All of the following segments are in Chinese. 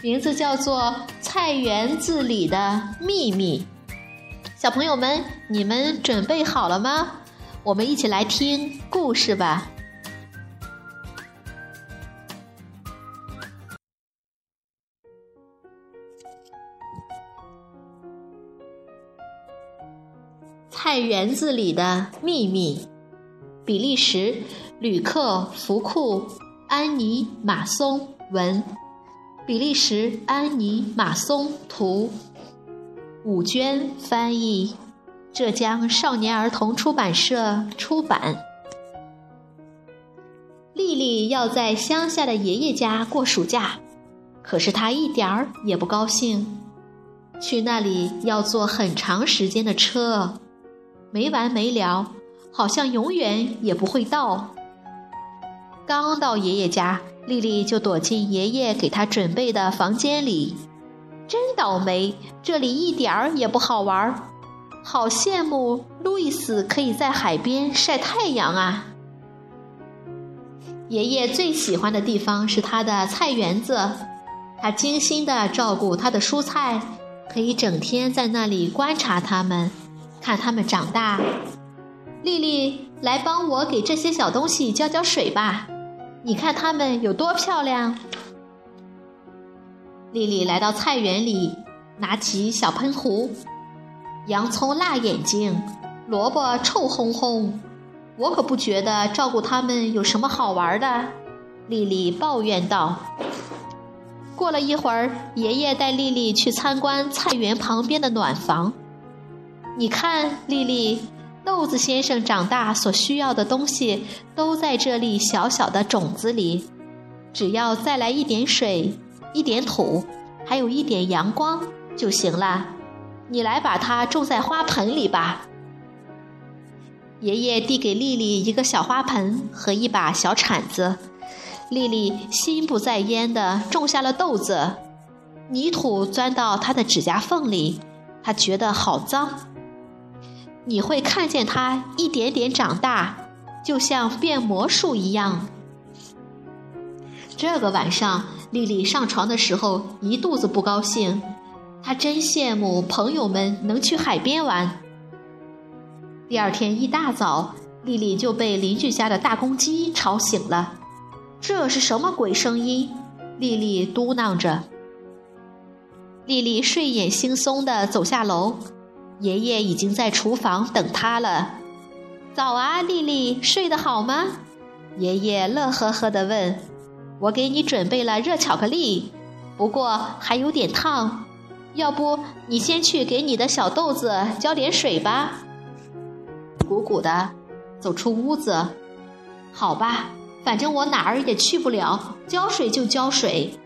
名字叫做《菜园子里的秘密》。小朋友们，你们准备好了吗？我们一起来听故事吧。菜园子里的秘密，比利时，吕克·福库、安妮·马松文。比利时安妮马松图，武娟翻译，浙江少年儿童出版社出版。丽丽要在乡下的爷爷家过暑假，可是她一点儿也不高兴。去那里要坐很长时间的车，没完没了，好像永远也不会到。刚到爷爷家。丽丽就躲进爷爷给她准备的房间里，真倒霉，这里一点儿也不好玩。好羡慕路易斯可以在海边晒太阳啊！爷爷最喜欢的地方是他的菜园子，他精心的照顾他的蔬菜，可以整天在那里观察它们，看它们长大。丽丽，来帮我给这些小东西浇浇水吧。你看它们有多漂亮！丽丽来到菜园里，拿起小喷壶。洋葱辣眼睛，萝卜臭烘烘，我可不觉得照顾它们有什么好玩的。丽丽抱怨道。过了一会儿，爷爷带丽丽去参观菜园旁边的暖房。你看，丽丽。豆子先生长大所需要的东西都在这粒小小的种子里，只要再来一点水、一点土，还有一点阳光就行了。你来把它种在花盆里吧。爷爷递给丽丽一个小花盆和一把小铲子，丽丽心不在焉地种下了豆子，泥土钻到她的指甲缝里，她觉得好脏。你会看见它一点点长大，就像变魔术一样。这个晚上，丽丽上床的时候一肚子不高兴，她真羡慕朋友们能去海边玩。第二天一大早，丽丽就被邻居家的大公鸡吵醒了。这是什么鬼声音？丽丽嘟囔着。丽丽睡眼惺忪地走下楼。爷爷已经在厨房等他了。早啊，丽丽，睡得好吗？爷爷乐呵呵地问。我给你准备了热巧克力，不过还有点烫。要不你先去给你的小豆子浇点水吧。鼓鼓的走出屋子。好吧，反正我哪儿也去不了，浇水就浇水。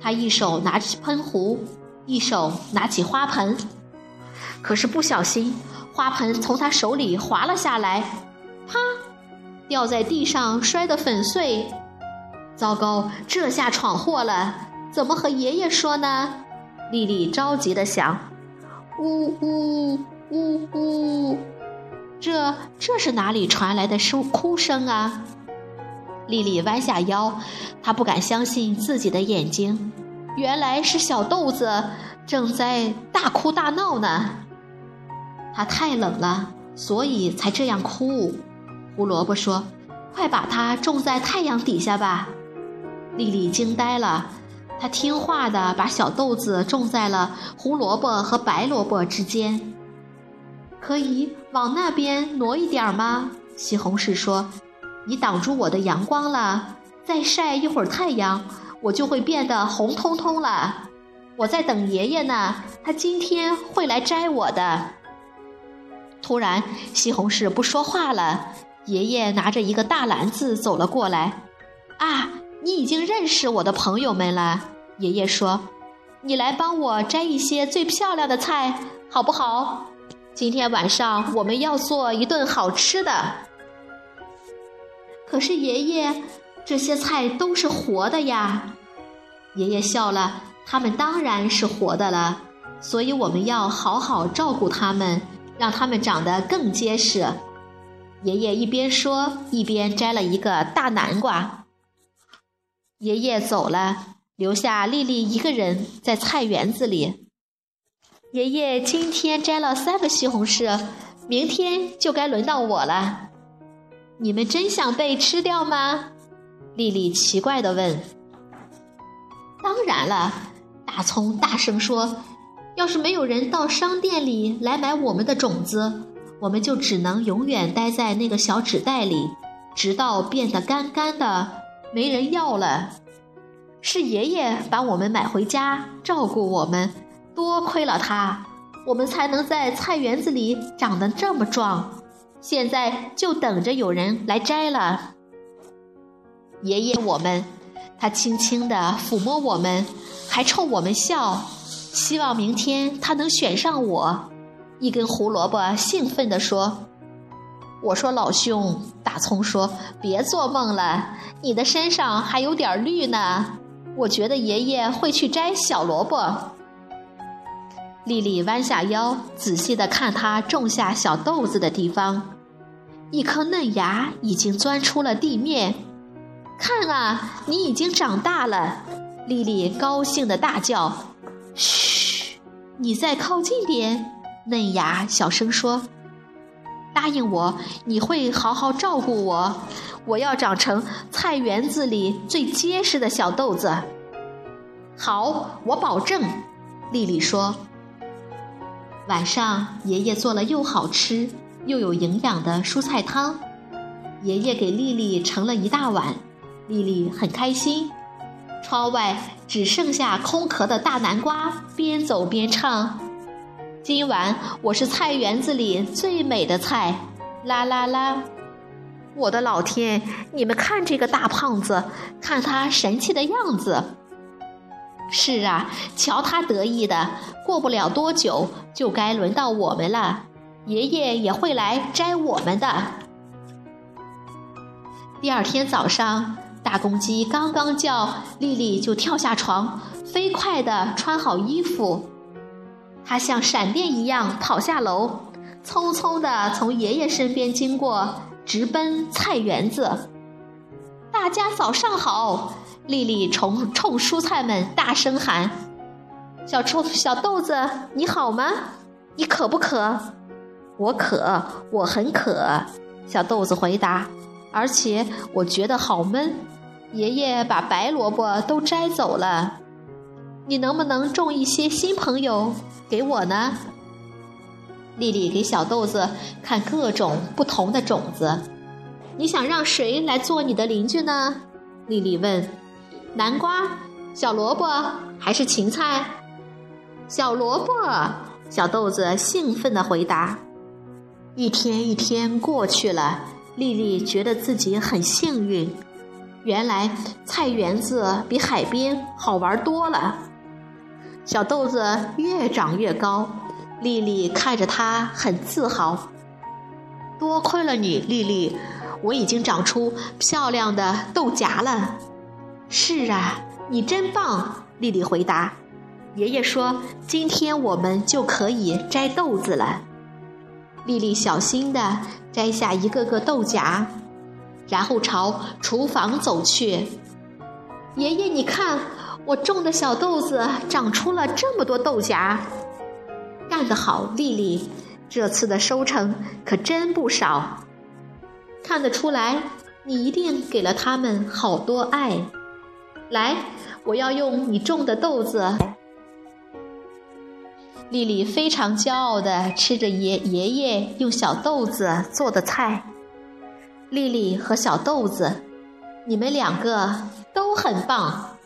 他一手拿起喷壶，一手拿起花盆。可是不小心，花盆从他手里滑了下来，啪，掉在地上，摔得粉碎。糟糕，这下闯祸了，怎么和爷爷说呢？丽丽着急地想。呜呜呜呜，这这是哪里传来的声哭声啊？丽丽弯下腰，她不敢相信自己的眼睛，原来是小豆子正在大哭大闹呢。它太冷了，所以才这样哭。胡萝卜说：“快把它种在太阳底下吧。”丽丽惊呆了，她听话的把小豆子种在了胡萝卜和白萝卜之间。可以往那边挪一点吗？西红柿说：“你挡住我的阳光了，再晒一会儿太阳，我就会变得红彤彤了。我在等爷爷呢，他今天会来摘我的。”突然，西红柿不说话了。爷爷拿着一个大篮子走了过来。“啊，你已经认识我的朋友们了。”爷爷说。你来帮我摘一些最漂亮的菜，好不好？今天晚上我们要做一顿好吃的。可是爷爷，这些菜都是活的呀。爷爷笑了，他们当然是活的了，所以我们要好好照顾它们，让它们长得更结实。爷爷一边说，一边摘了一个大南瓜。爷爷走了，留下丽丽一个人在菜园子里。爷爷今天摘了三个西红柿，明天就该轮到我了。你们真想被吃掉吗？丽丽奇怪地问。当然了，大葱大声说：“要是没有人到商店里来买我们的种子，我们就只能永远待在那个小纸袋里，直到变得干干的，没人要了。是爷爷把我们买回家，照顾我们，多亏了他，我们才能在菜园子里长得这么壮。现在就等着有人来摘了。爷爷，我们。”他轻轻地抚摸我们，还冲我们笑，希望明天他能选上我。一根胡萝卜兴奋地说：“我说老兄。”大葱说：“别做梦了，你的身上还有点绿呢。我觉得爷爷会去摘小萝卜。”丽丽弯下腰，仔细地看他种下小豆子的地方，一颗嫩芽已经钻出了地面。看啊，你已经长大了！丽丽高兴的大叫：“嘘，你再靠近点。”嫩芽小声说：“答应我，你会好好照顾我。我要长成菜园子里最结实的小豆子。”好，我保证。”丽丽说。晚上，爷爷做了又好吃又有营养的蔬菜汤，爷爷给丽丽盛了一大碗。丽丽很开心，窗外只剩下空壳的大南瓜，边走边唱：“今晚我是菜园子里最美的菜，啦啦啦！”我的老天，你们看这个大胖子，看他神气的样子。是啊，瞧他得意的，过不了多久就该轮到我们了，爷爷也会来摘我们的。第二天早上。大公鸡刚刚叫，丽丽就跳下床，飞快地穿好衣服。她像闪电一样跑下楼，匆匆地从爷爷身边经过，直奔菜园子。大家早上好！丽丽冲冲蔬菜们大声喊：“小臭小豆子，你好吗？你渴不渴？”“我渴，我很渴。”小豆子回答。“而且我觉得好闷。”爷爷把白萝卜都摘走了，你能不能种一些新朋友给我呢？丽丽给小豆子看各种不同的种子，你想让谁来做你的邻居呢？丽丽问。南瓜、小萝卜还是芹菜？小萝卜，小豆子兴奋地回答。一天一天过去了，丽丽觉得自己很幸运。原来菜园子比海边好玩多了。小豆子越长越高，丽丽看着它很自豪。多亏了你，丽丽，我已经长出漂亮的豆荚了。是啊，你真棒！丽丽回答。爷爷说：“今天我们就可以摘豆子了。”丽丽小心地摘下一个个豆荚。然后朝厨房走去。爷爷，你看，我种的小豆子长出了这么多豆荚，干得好，丽丽！这次的收成可真不少。看得出来，你一定给了他们好多爱。来，我要用你种的豆子。丽丽非常骄傲地吃着爷爷爷用小豆子做的菜。丽丽和小豆子，你们两个都很棒。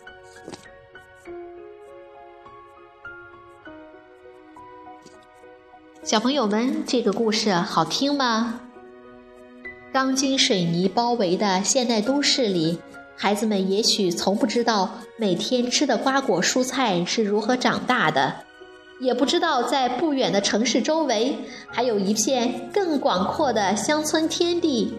小朋友们，这个故事好听吗？钢筋水泥包围的现代都市里，孩子们也许从不知道每天吃的瓜果蔬菜是如何长大的，也不知道在不远的城市周围还有一片更广阔的乡村天地，